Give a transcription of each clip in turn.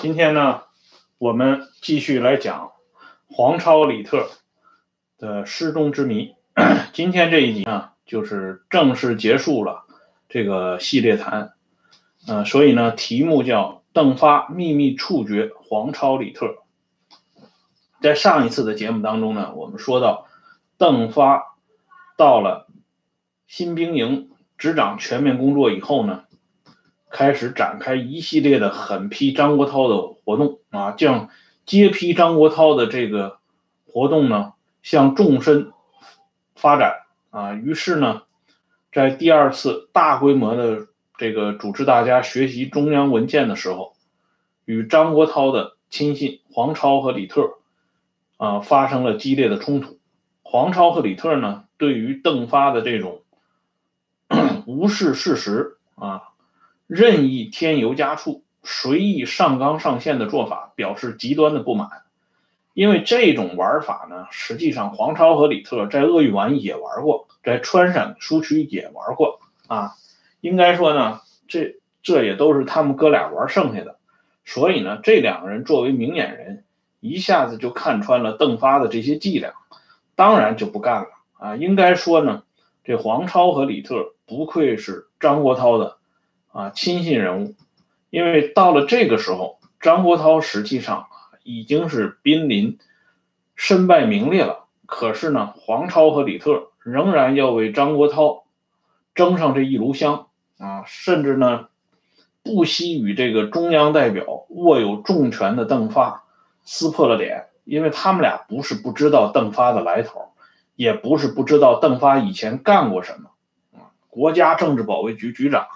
今天呢，我们继续来讲黄超李特的失踪之谜。今天这一集呢，就是正式结束了这个系列谈。呃，所以呢，题目叫“邓发秘密处决黄超李特”。在上一次的节目当中呢，我们说到邓发到了新兵营执掌全面工作以后呢。开始展开一系列的狠批张国焘的活动啊，将揭批张国焘的这个活动呢向纵深发展啊。于是呢，在第二次大规模的这个组织大家学习中央文件的时候，与张国焘的亲信黄超和李特啊发生了激烈的冲突。黄超和李特呢，对于邓发的这种 无视事实啊。任意添油加醋、随意上纲上线的做法表示极端的不满，因为这种玩法呢，实际上黄超和李特在鄂豫皖也玩过，在川陕苏区也玩过啊。应该说呢，这这也都是他们哥俩玩剩下的，所以呢，这两个人作为明眼人，一下子就看穿了邓发的这些伎俩，当然就不干了啊。应该说呢，这黄超和李特不愧是张国焘的。啊，亲信人物，因为到了这个时候，张国焘实际上已经是濒临身败名裂了。可是呢，黄超和李特仍然要为张国焘争上这一炉香啊，甚至呢，不惜与这个中央代表握有重权的邓发撕破了脸，因为他们俩不是不知道邓发的来头，也不是不知道邓发以前干过什么啊，国家政治保卫局局长。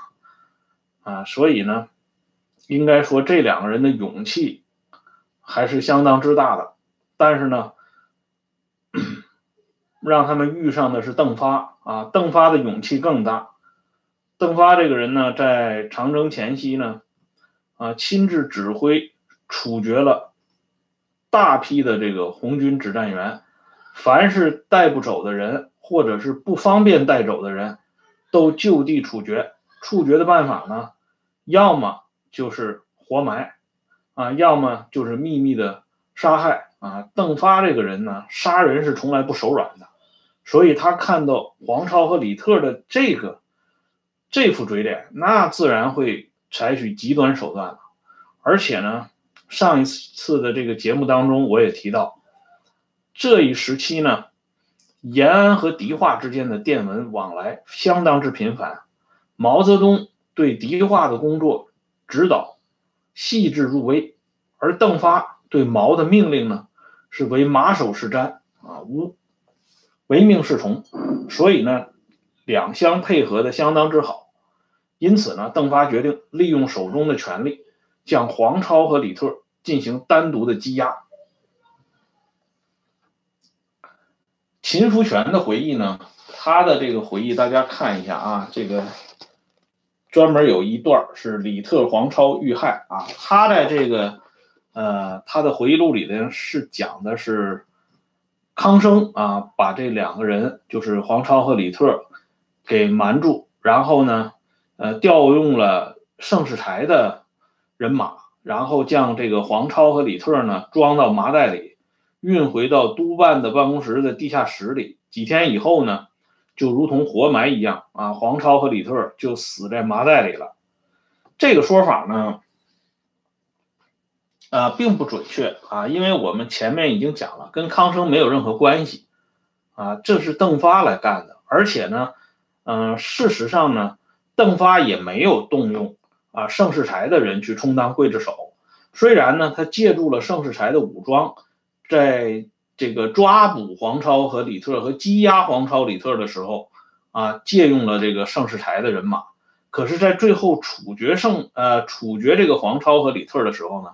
啊，所以呢，应该说这两个人的勇气还是相当之大的。但是呢，让他们遇上的是邓发啊，邓发的勇气更大。邓发这个人呢，在长征前夕呢，啊，亲自指挥处决了大批的这个红军指战员，凡是带不走的人，或者是不方便带走的人，都就地处决。处决的办法呢，要么就是活埋，啊，要么就是秘密的杀害啊。邓发这个人呢，杀人是从来不手软的，所以他看到黄超和李特的这个这副嘴脸，那自然会采取极端手段了。而且呢，上一次的这个节目当中，我也提到，这一时期呢，延安和迪化之间的电文往来相当之频繁。毛泽东对敌化的工作指导细致入微，而邓发对毛的命令呢是为马首是瞻啊，无唯命是从，所以呢两相配合的相当之好。因此呢，邓发决定利用手中的权力，将黄超和李特进行单独的羁押。秦福全的回忆呢，他的这个回忆大家看一下啊，这个。专门有一段是李特、黄超遇害啊，他在这个呃他的回忆录里呢是讲的是康生啊把这两个人就是黄超和李特给瞒住，然后呢呃调用了盛世才的人马，然后将这个黄超和李特呢装到麻袋里，运回到督办的办公室的地下室里，几天以后呢。就如同活埋一样啊！黄超和李特就死在麻袋里了。这个说法呢，啊，并不准确啊，因为我们前面已经讲了，跟康生没有任何关系啊，这是邓发来干的。而且呢，嗯，事实上呢，邓发也没有动用啊盛世才的人去充当刽子手。虽然呢，他借助了盛世才的武装，在。这个抓捕黄超和李特和羁押黄超、李特的时候，啊，借用了这个盛世才的人马。可是，在最后处决盛呃处决这个黄超和李特的时候呢，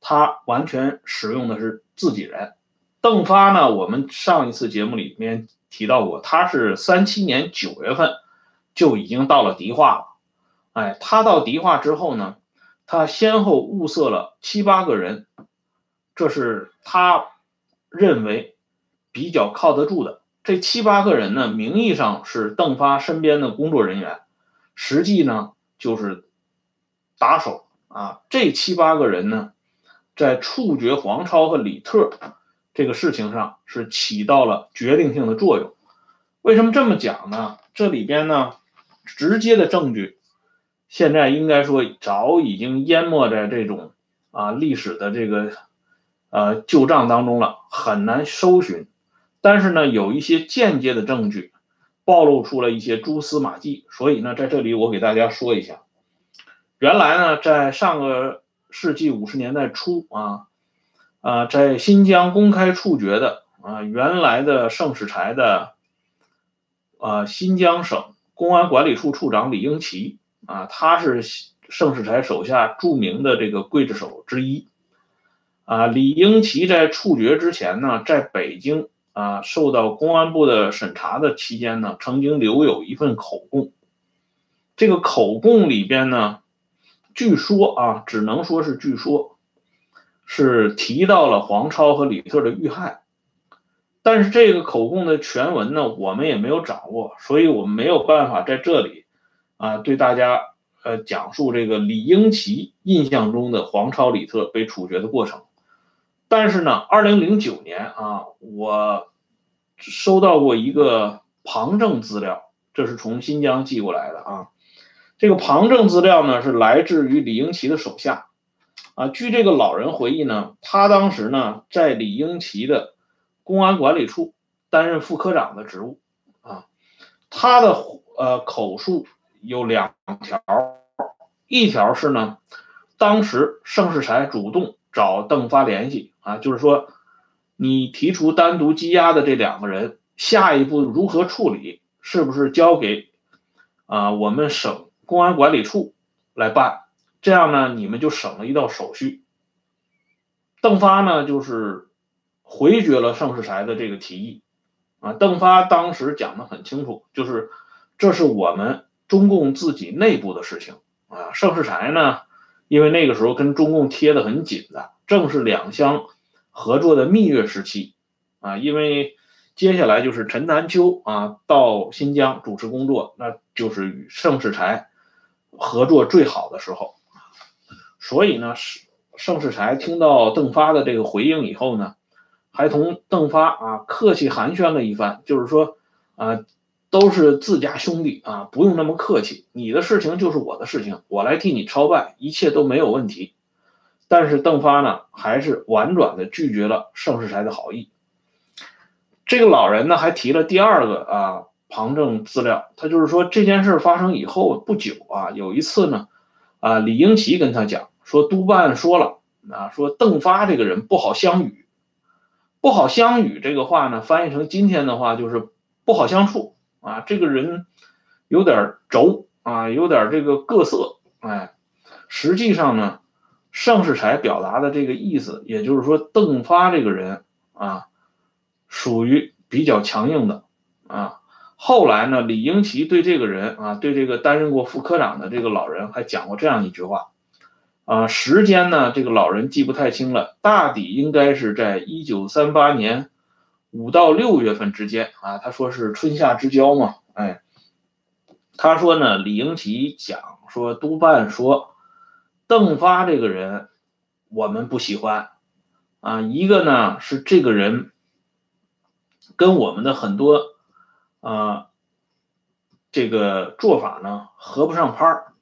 他完全使用的是自己人。邓发呢，我们上一次节目里面提到过，他是三七年九月份就已经到了迪化了。哎，他到迪化之后呢，他先后物色了七八个人，这是他。认为比较靠得住的这七八个人呢，名义上是邓发身边的工作人员，实际呢就是打手啊，这七八个人呢，在处决黄超和李特这个事情上是起到了决定性的作用。为什么这么讲呢？这里边呢，直接的证据，现在应该说早已经淹没在这种啊历史的这个呃旧账当中了，很难搜寻。但是呢，有一些间接的证据，暴露出了一些蛛丝马迹。所以呢，在这里我给大家说一下，原来呢，在上个世纪五十年代初啊。啊，在新疆公开处决的啊，原来的盛世才的啊，新疆省公安管理处处长李英奇啊，他是盛世才手下著名的这个刽子手之一啊。李英奇在处决之前呢，在北京啊，受到公安部的审查的期间呢，曾经留有一份口供。这个口供里边呢，据说啊，只能说是据说。是提到了黄超和李特的遇害，但是这个口供的全文呢，我们也没有掌握，所以我们没有办法在这里啊对大家呃讲述这个李英奇印象中的黄超、李特被处决的过程。但是呢，二零零九年啊，我收到过一个旁证资料，这是从新疆寄过来的啊。这个旁证资料呢，是来自于李英奇的手下。啊，据这个老人回忆呢，他当时呢在李英奇的公安管理处担任副科长的职务，啊，他的呃口述有两条，一条是呢，当时盛世才主动找邓发联系，啊，就是说你提出单独羁押的这两个人，下一步如何处理，是不是交给啊我们省公安管理处来办？这样呢，你们就省了一道手续。邓发呢，就是回绝了盛世才的这个提议。啊，邓发当时讲的很清楚，就是这是我们中共自己内部的事情。啊，盛世才呢，因为那个时候跟中共贴的很紧的，正是两相合作的蜜月时期。啊，因为接下来就是陈南秋啊到新疆主持工作，那就是与盛世才合作最好的时候。所以呢，盛盛世才听到邓发的这个回应以后呢，还同邓发啊客气寒暄了一番，就是说啊，都是自家兄弟啊，不用那么客气，你的事情就是我的事情，我来替你操办，一切都没有问题。但是邓发呢，还是婉转的拒绝了盛世才的好意。这个老人呢，还提了第二个啊旁证资料，他就是说这件事发生以后不久啊，有一次呢，啊李英奇跟他讲。说督办说了啊，说邓发这个人不好相与，不好相与这个话呢，翻译成今天的话就是不好相处啊。这个人有点轴啊，有点这个各色哎。实际上呢，盛世才表达的这个意思，也就是说邓发这个人啊，属于比较强硬的啊。后来呢，李英奇对这个人啊，对这个担任过副科长的这个老人还讲过这样一句话。啊，时间呢？这个老人记不太清了，大抵应该是在一九三八年五到六月份之间啊。他说是春夏之交嘛，哎，他说呢，李英奇讲说，督办说，邓发这个人我们不喜欢啊。一个呢是这个人跟我们的很多啊这个做法呢合不上拍儿，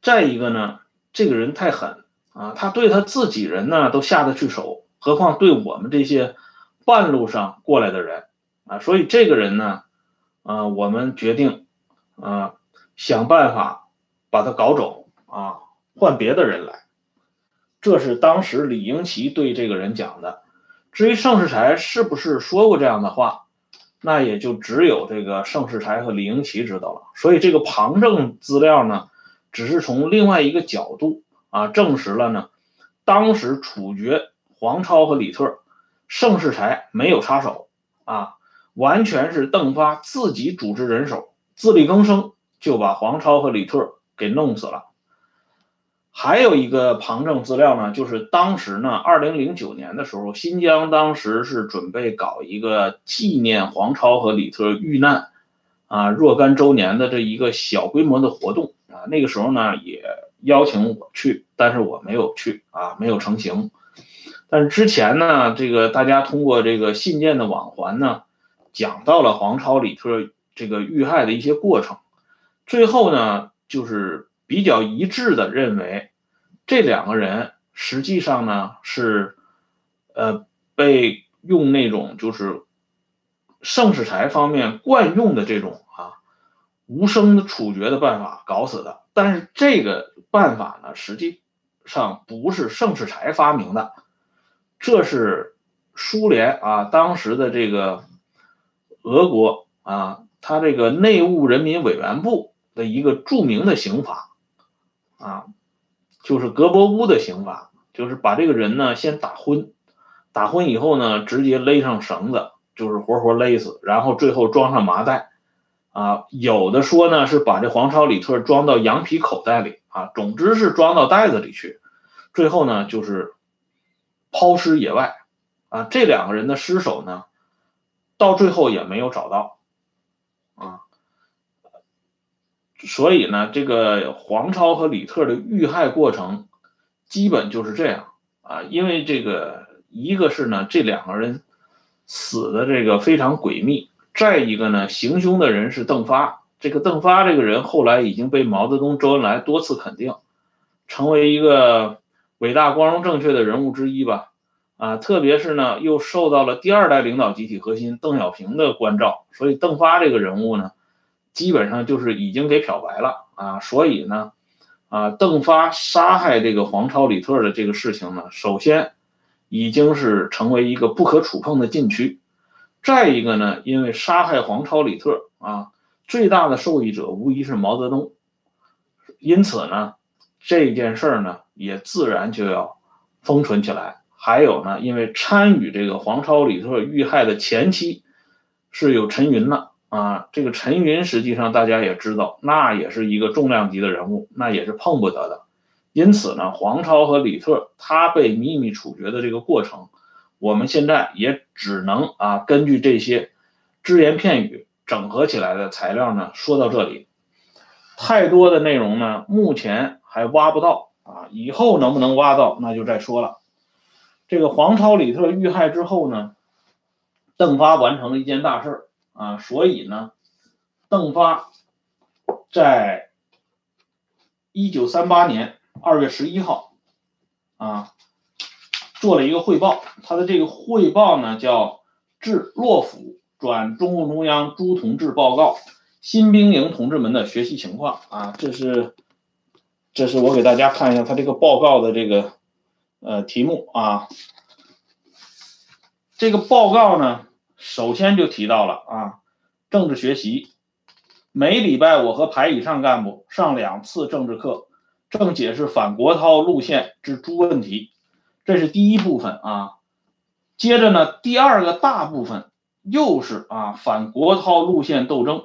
再一个呢。这个人太狠啊！他对他自己人呢都下得去手，何况对我们这些半路上过来的人啊！所以这个人呢，啊，我们决定啊想办法把他搞走啊，换别的人来。这是当时李英奇对这个人讲的。至于盛世才是不是说过这样的话，那也就只有这个盛世才和李英奇知道了。所以这个旁证资料呢？只是从另外一个角度啊，证实了呢，当时处决黄超和李特，盛世才没有插手啊，完全是邓发自己组织人手，自力更生就把黄超和李特给弄死了。还有一个旁证资料呢，就是当时呢，二零零九年的时候，新疆当时是准备搞一个纪念黄超和李特遇难啊若干周年的这一个小规模的活动。啊，那个时候呢，也邀请我去，但是我没有去啊，没有成行。但是之前呢，这个大家通过这个信件的往还呢，讲到了黄超李特这个遇害的一些过程，最后呢，就是比较一致的认为，这两个人实际上呢是，呃，被用那种就是盛世才方面惯用的这种啊无声的处决的办法搞死的。但是这个办法呢，实际上不是盛世才发明的，这是苏联啊当时的这个俄国啊。他这个内务人民委员部的一个著名的刑法，啊，就是格伯乌的刑法，就是把这个人呢先打昏，打昏以后呢直接勒上绳子，就是活活勒死，然后最后装上麻袋，啊，有的说呢是把这黄超李特装到羊皮口袋里，啊，总之是装到袋子里去，最后呢就是抛尸野外，啊，这两个人的尸首呢到最后也没有找到。啊，所以呢，这个黄超和李特的遇害过程基本就是这样啊。因为这个，一个是呢，这两个人死的这个非常诡秘；再一个呢，行凶的人是邓发。这个邓发这个人后来已经被毛泽东、周恩来多次肯定，成为一个伟大、光荣、正确的人物之一吧。啊，特别是呢，又受到了第二代领导集体核心邓小平的关照，所以邓发这个人物呢，基本上就是已经给漂白了啊。所以呢，啊，邓发杀害这个黄超、李特的这个事情呢，首先已经是成为一个不可触碰的禁区。再一个呢，因为杀害黄超、李特啊，最大的受益者无疑是毛泽东，因此呢，这件事儿呢，也自然就要封存起来。还有呢，因为参与这个黄超、李特遇害的前期是有陈云的啊，这个陈云实际上大家也知道，那也是一个重量级的人物，那也是碰不得的。因此呢，黄超和李特他被秘密处决的这个过程，我们现在也只能啊根据这些只言片语整合起来的材料呢说到这里。太多的内容呢，目前还挖不到啊，以后能不能挖到那就再说了。这个黄超、李特遇害之后呢，邓发完成了一件大事儿啊，所以呢，邓发在一九三八年二月十一号啊做了一个汇报。他的这个汇报呢叫“致洛甫转中共中央朱同志报告新兵营同志们的学习情况”啊，这是这是我给大家看一下他这个报告的这个。呃，题目啊，这个报告呢，首先就提到了啊，政治学习，每礼拜我和排以上干部上两次政治课，正解释反国焘路线之诸问题，这是第一部分啊。接着呢，第二个大部分又是啊反国焘路线斗争，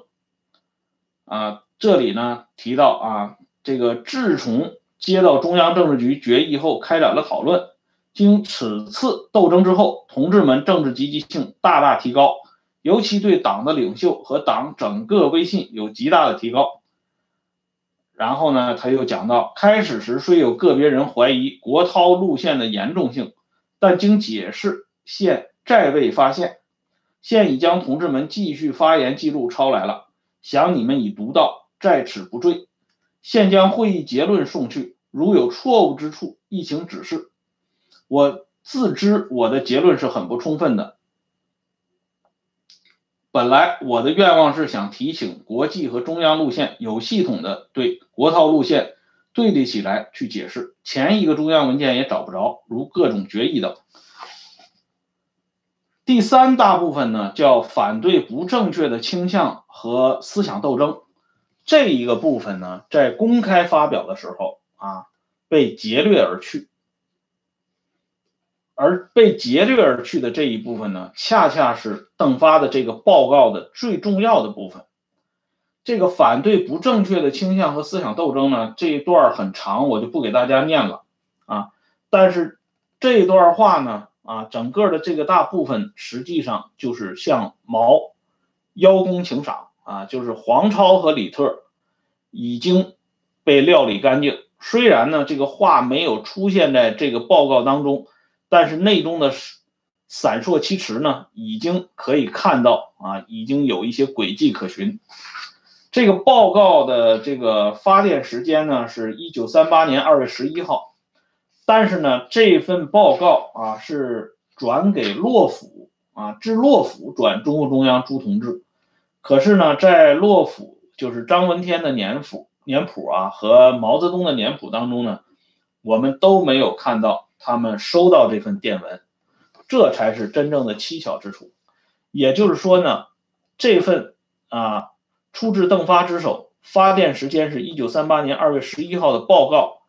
啊，这里呢提到啊，这个自从。接到中央政治局决议后，开展了讨论。经此次斗争之后，同志们政治积极性大大提高，尤其对党的领袖和党整个威信有极大的提高。然后呢，他又讲到，开始时虽有个别人怀疑国焘路线的严重性，但经解释，现再未发现。现已将同志们继续发言记录抄来了，想你们已读到，在此不赘。现将会议结论送去，如有错误之处，亦请指示。我自知我的结论是很不充分的。本来我的愿望是想提醒国际和中央路线有系统的对国套路线对立起来去解释。前一个中央文件也找不着，如各种决议等。第三大部分呢，叫反对不正确的倾向和思想斗争。这一个部分呢，在公开发表的时候啊，被劫掠而去，而被劫掠而去的这一部分呢，恰恰是邓发的这个报告的最重要的部分。这个反对不正确的倾向和思想斗争呢，这一段很长，我就不给大家念了啊。但是这段话呢，啊，整个的这个大部分实际上就是向毛邀功请赏。啊，就是黄超和李特已经被料理干净，虽然呢这个话没有出现在这个报告当中，但是内中的闪烁其词呢，已经可以看到啊，已经有一些轨迹可循。这个报告的这个发电时间呢，是一九三八年二月十一号，但是呢，这份报告啊是转给洛甫啊，致洛甫转中共中央朱同志。可是呢，在洛甫就是张闻天的年谱年谱啊和毛泽东的年谱当中呢，我们都没有看到他们收到这份电文，这才是真正的蹊跷之处。也就是说呢，这份啊。出自邓发之手，发电时间是一九三八年二月十一号的报告，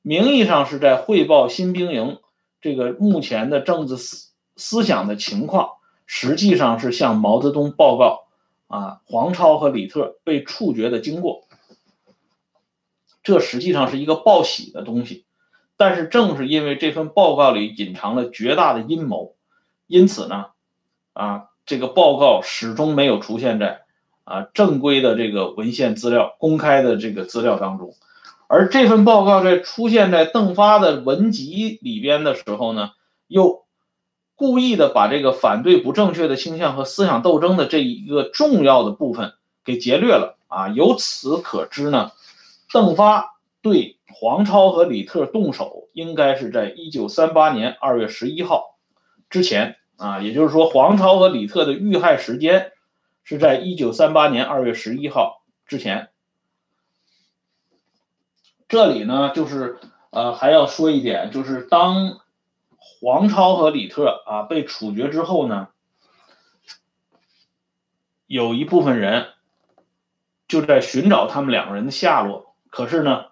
名义上是在汇报新兵营这个目前的政治思思想的情况，实际上是向毛泽东报告啊黄超和李特被处决的经过。这实际上是一个报喜的东西，但是正是因为这份报告里隐藏了绝大的阴谋，因此呢，啊这个报告始终没有出现在。啊，正规的这个文献资料、公开的这个资料当中，而这份报告在出现在邓发的文集里边的时候呢，又故意的把这个反对不正确的倾向和思想斗争的这一个重要的部分给劫掠了啊！由此可知呢，邓发对黄超和李特动手，应该是在一九三八年二月十一号之前啊，也就是说，黄超和李特的遇害时间。是在一九三八年二月十一号之前。这里呢，就是呃，还要说一点，就是当黄超和李特啊被处决之后呢，有一部分人就在寻找他们两个人的下落。可是呢，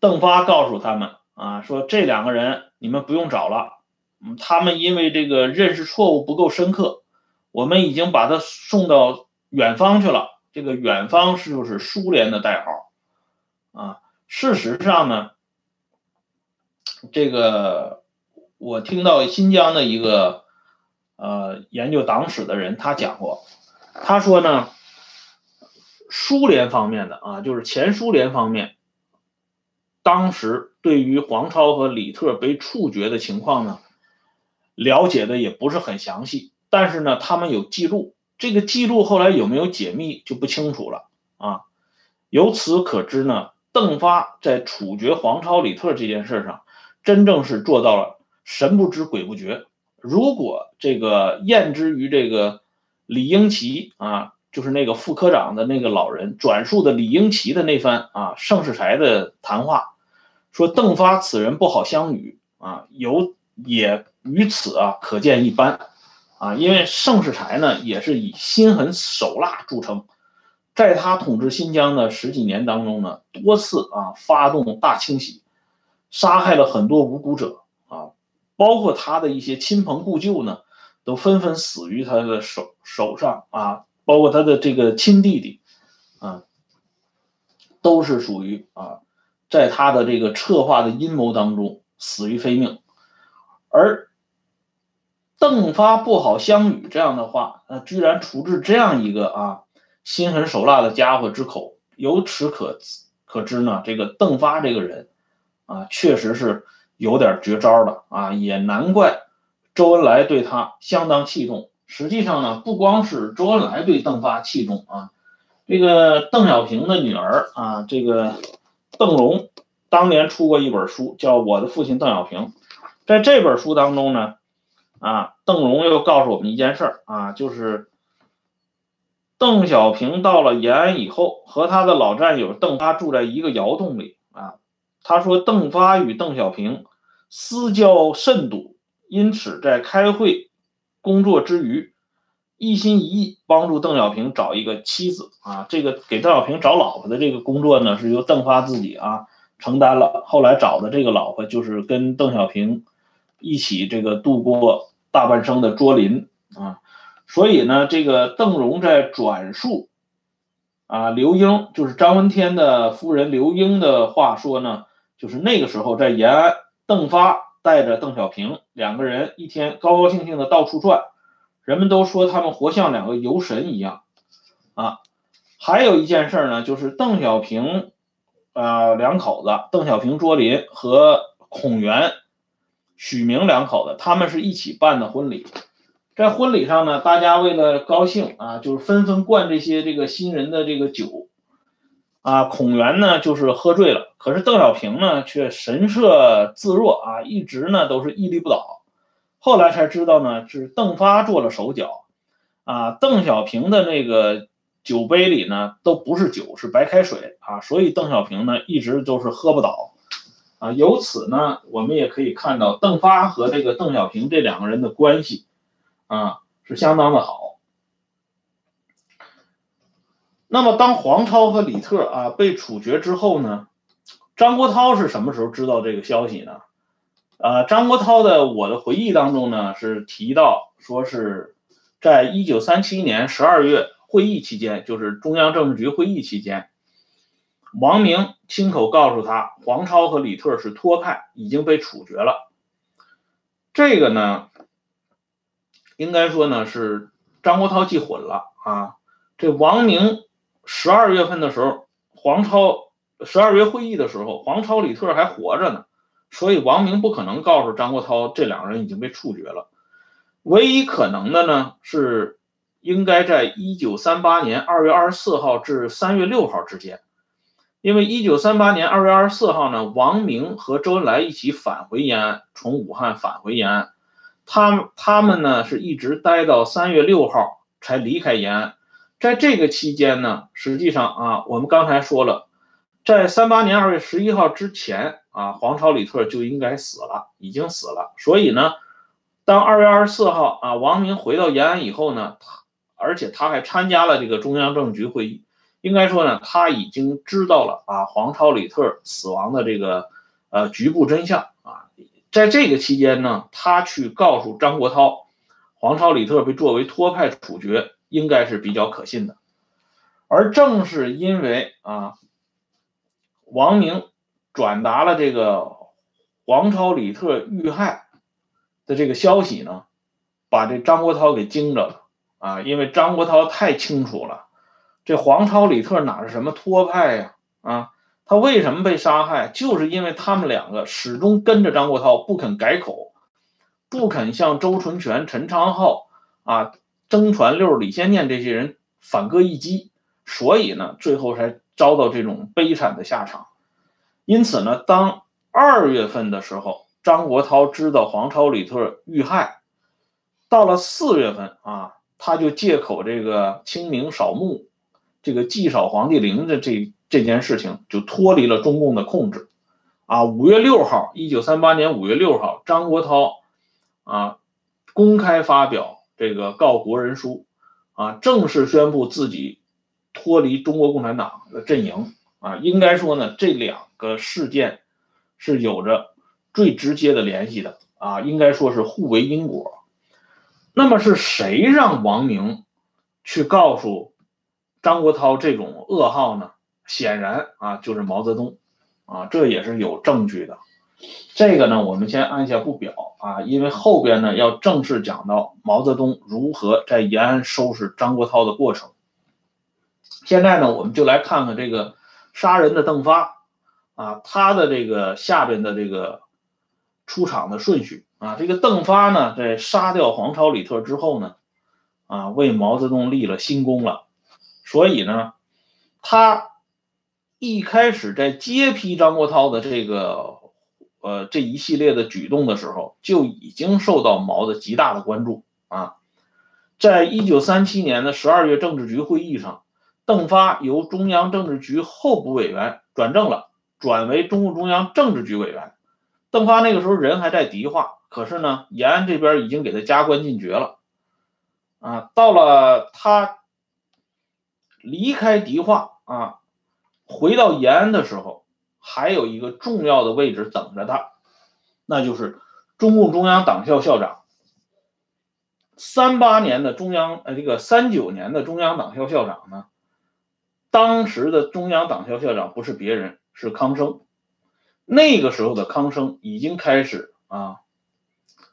邓发告诉他们啊，说这两个人你们不用找了，嗯，他们因为这个认识错误不够深刻，我们已经把他送到。远方去了，这个远方是就是苏联的代号，啊，事实上呢，这个我听到新疆的一个呃研究党史的人他讲过，他说呢，苏联方面的啊，就是前苏联方面，当时对于黄超和李特被处决的情况呢，了解的也不是很详细，但是呢，他们有记录。这个记录后来有没有解密就不清楚了啊。由此可知呢，邓发在处决黄超、李特这件事上，真正是做到了神不知鬼不觉。如果这个验之于这个李英奇啊，就是那个副科长的那个老人转述的李英奇的那番啊盛世才的谈话，说邓发此人不好相与啊，有也于此啊可见一斑。啊，因为盛世才呢也是以心狠手辣著称，在他统治新疆的十几年当中呢，多次啊发动大清洗，杀害了很多无辜者。啊，包括他的一些亲朋故旧呢，都纷纷死于他的手手上。啊，包括他的这个亲弟弟。啊，都是属于啊，在他的这个策划的阴谋当中死于非命，而。邓发不好相与这样的话，那居然出自这样一个啊心狠手辣的家伙之口，由此可可知呢，这个邓发这个人啊，确实是有点绝招的啊，也难怪周恩来对他相当器重。实际上呢，不光是周恩来对邓发器重啊，这个邓小平的女儿啊，这个邓荣当年出过一本书，叫《我的父亲邓小平》，在这本书当中呢。啊，邓荣又告诉我们一件事儿啊，就是邓小平到了延安以后，和他的老战友邓发住在一个窑洞里啊。他说，邓发与邓小平私交甚笃，因此在开会工作之余，一心一意帮助邓小平找一个妻子啊。这个给邓小平找老婆的这个工作呢，是由邓发自己啊承担了。后来找的这个老婆，就是跟邓小平一起这个度过。大半生的卓林啊，所以呢，这个邓荣在转述啊刘英，就是张闻天的夫人刘英的话说呢，就是那个时候在延安，邓发带着邓小平两个人一天高高兴兴的到处转，人们都说他们活像两个游神一样啊。还有一件事呢，就是邓小平呃两口子邓小平、卓林和孔元、许明两口子，他们是一起办的婚礼。在婚礼上呢，大家为了高兴啊，就是纷纷灌这些这个新人的这个酒。啊，孔元呢就是喝醉了，可是邓小平呢却神色自若啊，一直呢都是屹立不倒。后来才知道呢是邓发做了手脚，啊，邓小平的那个酒杯里呢都不是酒，是白开水啊，所以邓小平呢一直都是喝不倒。啊，由此呢我们也可以看到邓发和这个邓小平这两个人的关系啊是相当的好。那么，当黄超和李特啊被处决之后呢？张国焘是什么时候知道这个消息呢？呃，张国焘的我的回忆当中呢是提到说是在一九三七年十二月会议期间，就是中央政治局会议期间，王明亲口告诉他，黄超和李特是托派，已经被处决了。这个呢，应该说呢是张国焘记混了啊，这王明。十二月份的时候，黄超十二月会议的时候，黄超、李特还活着呢，所以王明不可能告诉张国焘这两个人已经被处决了。唯一可能的呢是，应该在一九三八年二月二十四号至三月六号之间，因为一九三八年二月二十四号呢，王明和周恩来一起返回延安，从武汉返回延安，他他们呢是一直待到三月六号才离开延安。在这个期间呢，实际上啊，我们刚才说了，在三八年二月十一号之前啊，黄超、李特就应该死了，已经死了。所以呢，当二月二十四号啊，王明回到延安以后呢，他而且他还参加了这个中央政治局会议，应该说呢，他已经知道了啊，黄超、李特死亡的这个呃局部真相啊。在这个期间呢，他去告诉张国焘，黄超、李特被作为托派处决。应该是比较可信的，而正是因为啊，王明转达了这个黄超、李特遇害的这个消息呢，把这张国焘给惊着了啊！因为张国焘太清楚了，这黄超、李特哪是什么托派呀？啊，他为什么被杀害？就是因为他们两个始终跟着张国焘，不肯改口，不肯向周纯全、陈昌浩啊。曾传六、李先念这些人反戈一击，所以呢，最后才遭到这种悲惨的下场。因此呢，当二月份的时候，张国焘知道黄超、李特遇害，到了四月份啊，他就借口这个清明扫墓、这个祭扫皇帝陵的这这件事情，就脱离了中共的控制。啊，五月六号，一九三八年五月六号，张国焘啊公开发表。这个告国人书，啊，正式宣布自己脱离中国共产党的阵营，啊，应该说呢，这两个事件是有着最直接的联系的，啊，应该说是互为因果。那么是谁让王明去告诉张国焘这种噩耗呢？显然啊，就是毛泽东，啊，这也是有证据的。这个呢，我们先按下不表啊，因为后边呢要正式讲到毛泽东如何在延安收拾张国焘的过程。现在呢，我们就来看看这个杀人的邓发啊，他的这个下边的这个出场的顺序啊，这个邓发呢，在杀掉黄超、李特之后呢，啊，为毛泽东立了新功了，所以呢，他一开始在接批张国焘的这个。呃，这一系列的举动的时候，就已经受到毛的极大的关注啊。在一九三七年的十二月政治局会议上，邓发由中央政治局候补委员转正了，转为中共中央政治局委员。邓发那个时候人还在迪化，可是呢，延安这边已经给他加官进爵了啊。到了他离开迪化啊，回到延安的时候。还有一个重要的位置等着他，那就是中共中央党校校长。三八年的中央，呃，这个三九年的中央党校校长呢，当时的中央党校校长不是别人，是康生。那个时候的康生已经开始啊，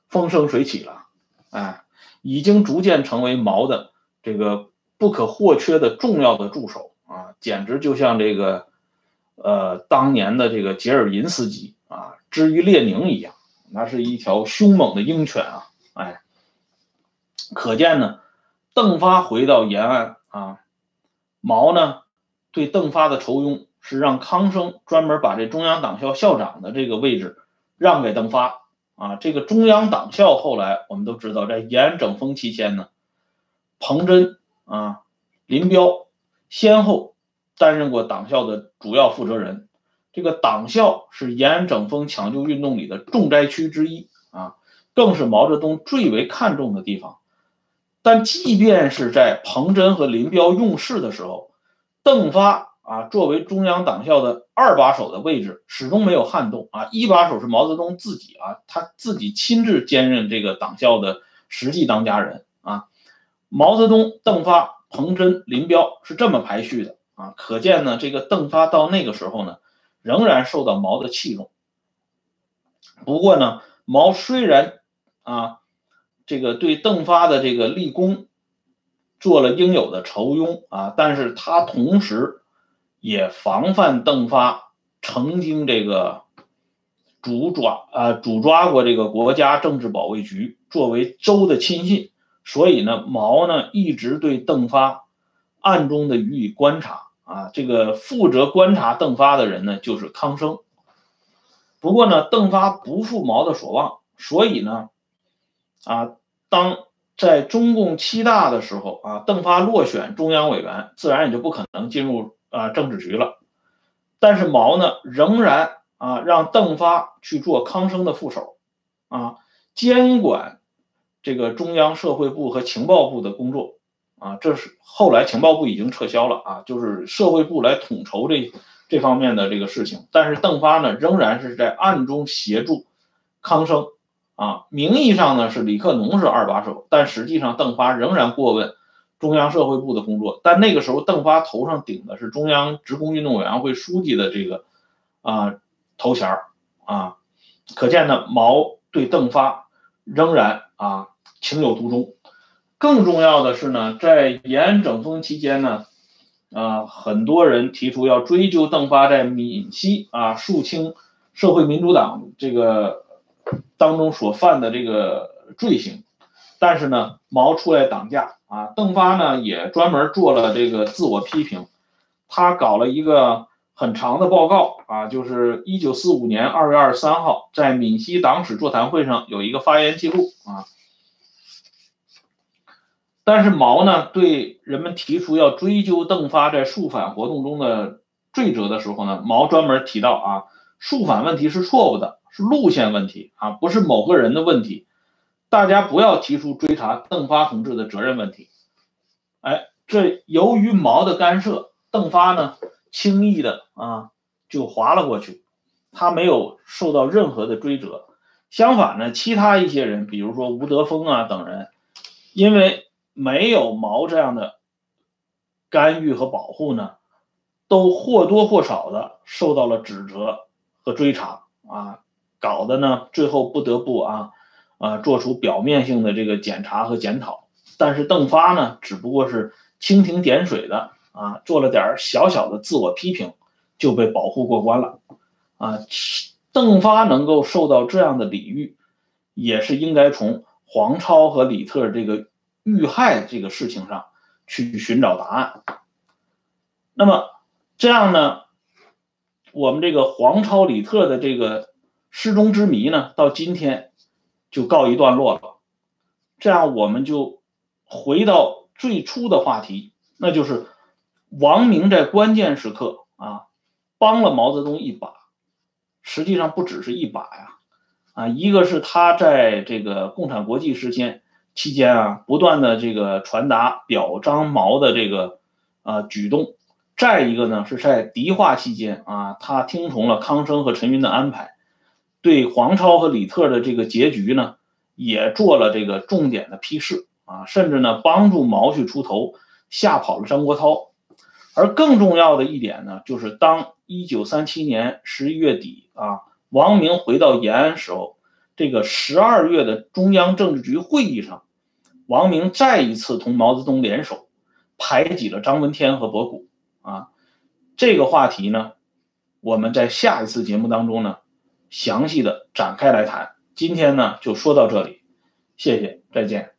风生水起了，哎，已经逐渐成为毛的这个不可或缺的重要的助手啊，简直就像这个。呃当年的这个杰尔银斯基啊，之于列宁一样，那是一条凶猛的鹰犬啊！哎，可见呢，邓发回到延安啊，毛呢对邓发的酬庸是让康生专门把这中央党校校长的这个位置让给邓发啊。这个中央党校后来我们都知道，在延安整风期间呢，彭真啊、林彪先后担任过党校的主要负责人。这个党校是延安整风抢救运动里的重灾区之一啊，更是毛泽东最为看重的地方。但即便是在彭真和林彪用事的时候，邓发啊作为中央党校的二把手的位置始终没有撼动啊。一把手是毛泽东自己啊，他自己亲自兼任这个党校的实际当家人啊。毛泽东、邓发、彭真、林彪是这么排序的啊，可见呢，这个邓发到那个时候呢。仍然受到毛的器重。不过呢，毛虽然啊，这个对邓发的这个立功做了应有的酬庸啊，但是他同时也防范邓发曾经这个主抓啊主抓过这个国家政治保卫局，作为周的亲信，所以呢，毛呢一直对邓发暗中的予以观察。啊，这个负责观察邓发的人呢，就是康生。不过呢，邓发不负毛的所望，所以呢，啊，当在中共七大的时候啊，邓发落选中央委员，自然也就不可能进入啊政治局了。但是毛呢，仍然啊让邓发去做康生的副手，啊，监管这个中央社会部和情报部的工作。啊，这是后来情报部已经撤销了啊，就是社会部来统筹这这方面的这个事情。但是邓发呢，仍然是在暗中协助康生啊，名义上呢是李克农是二把手，但实际上邓发仍然过问中央社会部的工作。但那个时候，邓发头上顶的是中央职工运动委员会书记的这个啊头衔啊，可见呢，毛对邓发仍然啊情有独钟。更重要的是呢，在延安整风期间呢，啊，很多人提出要追究邓发在闽西啊肃清社会民主党这个当中所犯的这个罪行，但是呢，毛出来挡架啊，邓发呢也专门做了这个自我批评，他搞了一个很长的报告啊，就是一九四五年二月二十三号在闽西党史座谈会上有一个发言记录啊。但是毛呢，对人们提出要追究邓发在肃反活动中的罪责的时候呢，毛专门提到啊，肃反问题是错误的，是路线问题啊，不是某个人的问题，大家不要提出追查邓发同志的责任问题。哎，这由于毛的干涉，邓发呢轻易的啊就划了过去，他没有受到任何的追责。相反呢，其他一些人，比如说吴德峰啊等人，因为没有毛这样的干预和保护呢，都或多或少的受到了指责和追查啊，搞得呢最后不得不啊啊做出表面性的这个检查和检讨。但是邓发呢，只不过是蜻蜓点水的啊，做了点小小的自我批评，就被保护过关了啊。邓发能够受到这样的礼遇，也是应该从黄超和李特这个。遇害这个事情上去寻找答案。那么这样呢，我们这个黄超、李特的这个失踪之谜呢，到今天就告一段落了。这样我们就回到最初的话题，那就是王明在关键时刻啊帮了毛泽东一把。实际上不只是一把呀，啊，一个是他在这个共产国际时间。期间啊，不断的这个传达表彰毛的这个啊举动，再一个呢是在敌化期间啊，他听从了康生和陈云的安排，对黄超和李特的这个结局呢，也做了这个重点的批示啊，甚至呢帮助毛去出头，吓跑了张国焘。而更重要的一点呢，就是当一九三七年十一月底啊，王明回到延安时候，这个十二月的中央政治局会议上。王明再一次同毛泽东联手，排挤了张闻天和博古啊，这个话题呢，我们在下一次节目当中呢，详细的展开来谈。今天呢就说到这里，谢谢，再见。